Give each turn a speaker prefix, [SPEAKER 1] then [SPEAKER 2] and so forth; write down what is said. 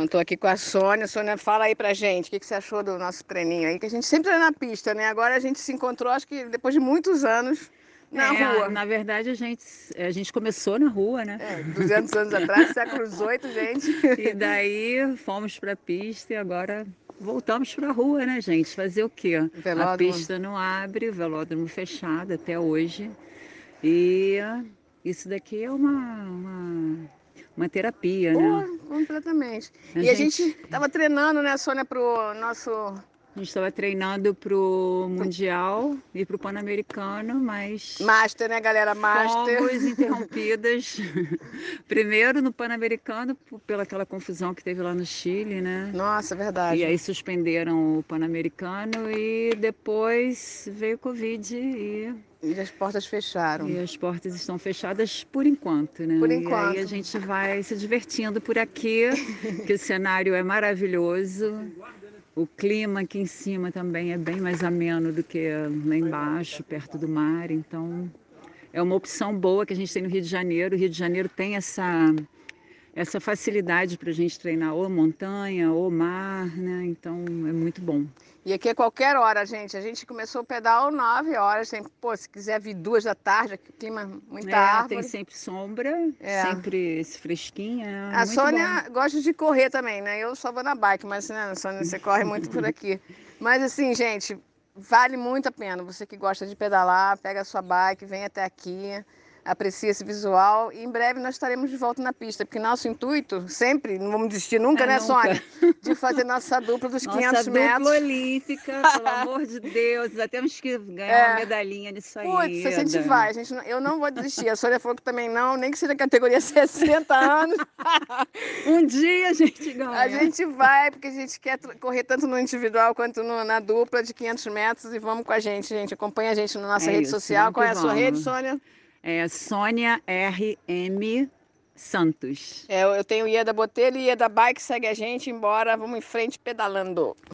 [SPEAKER 1] Estou aqui com a Sônia. Sônia, fala aí pra gente, o que, que você achou do nosso treininho aí? Que a gente sempre é na pista, né? Agora a gente se encontrou, acho que depois de muitos anos, na
[SPEAKER 2] É,
[SPEAKER 1] rua.
[SPEAKER 2] Na verdade, a gente, a gente começou na rua, né?
[SPEAKER 1] É, 200 anos atrás, século XVIII, gente.
[SPEAKER 2] E daí fomos para a pista e agora voltamos para a rua, né, gente? Fazer o quê?
[SPEAKER 1] Velódromo.
[SPEAKER 2] A pista não abre, o velódromo fechado até hoje. E isso daqui é uma, uma, uma terapia, né?
[SPEAKER 1] Completamente.
[SPEAKER 2] A
[SPEAKER 1] e a
[SPEAKER 2] gente-
[SPEAKER 1] gente tava treinando, né, Sônia, pro nosso.
[SPEAKER 2] A gente estava treinando para o Mundial e para o Pan-Americano, mas
[SPEAKER 1] Master, né, galera? Master.
[SPEAKER 2] fomos interrompidas. Primeiro no Pan-Americano, pela aquela confusão que teve lá no Chile, né?
[SPEAKER 1] Nossa, verdade.
[SPEAKER 2] E aí suspenderam o Pan-Americano e depois veio o Covid e,
[SPEAKER 1] E as portas fecharam.
[SPEAKER 2] e as portas estão fechadas por enquanto, né?
[SPEAKER 1] Por
[SPEAKER 2] E
[SPEAKER 1] enquanto.
[SPEAKER 2] aí a gente vai se divertindo por aqui, que o cenário é maravilhoso. O clima aqui em cima também é bem mais ameno do que lá embaixo, perto do mar. Então, é uma opção boa que a gente tem no Rio de Janeiro. O Rio de Janeiro tem essa, essa facilidade para a gente treinar ou montanha ou mar, né? Então, é muito bom.
[SPEAKER 1] E aqui é qualquer hora, gente. A gente começou o pedal 9 horas. Tem, pô, se quiser vir duas da tarde, aqui, clima, muita
[SPEAKER 2] É,
[SPEAKER 1] árvore.
[SPEAKER 2] tem sempre sombra,
[SPEAKER 1] É.
[SPEAKER 2] sempre esse fresquinho. É
[SPEAKER 1] A Sônia
[SPEAKER 2] bom.
[SPEAKER 1] gosta de correr também, né? Eu só vou na bike, mas, né, Sônia, você corre muito por aqui. Mas, assim, gente, vale muito a pena. Você que gosta de pedalar, pega a sua bike, vem até aqui, aprecia esse visual. E em breve nós estaremos de volta na pista, porque nosso intuito, sempre, não vamos desistir nunca,
[SPEAKER 2] É,
[SPEAKER 1] né,
[SPEAKER 2] nunca.
[SPEAKER 1] Sônia? De fazer nossa dupla dos
[SPEAKER 2] Nossa
[SPEAKER 1] 500
[SPEAKER 2] dupla
[SPEAKER 1] metros.
[SPEAKER 2] olímpica, pelo amor de Deus, já temos que ganhar
[SPEAKER 1] É.
[SPEAKER 2] uma medalhinha nisso aí.
[SPEAKER 1] Putz, a gente vai, a gente, não- eu não vou desistir. A Sônia falou que também não, nem que seja categoria 60 anos.
[SPEAKER 2] Um dia a gente ganha.
[SPEAKER 1] A gente vai, porque a gente quer correr tanto no individual quanto no- na dupla de 500 metros e vamos com a gente, gente. Acompanha a gente na nossa
[SPEAKER 2] É
[SPEAKER 1] rede
[SPEAKER 2] isso,
[SPEAKER 1] social.
[SPEAKER 2] vamos
[SPEAKER 1] Qual é a
[SPEAKER 2] que
[SPEAKER 1] sua
[SPEAKER 2] vamos.
[SPEAKER 1] rede, Sônia?
[SPEAKER 2] É Sônia RM Santos.
[SPEAKER 1] É, eu tenho Ieda Botelho e Ieda Bike. Segue a gente, embora. Vamos em frente pedalando.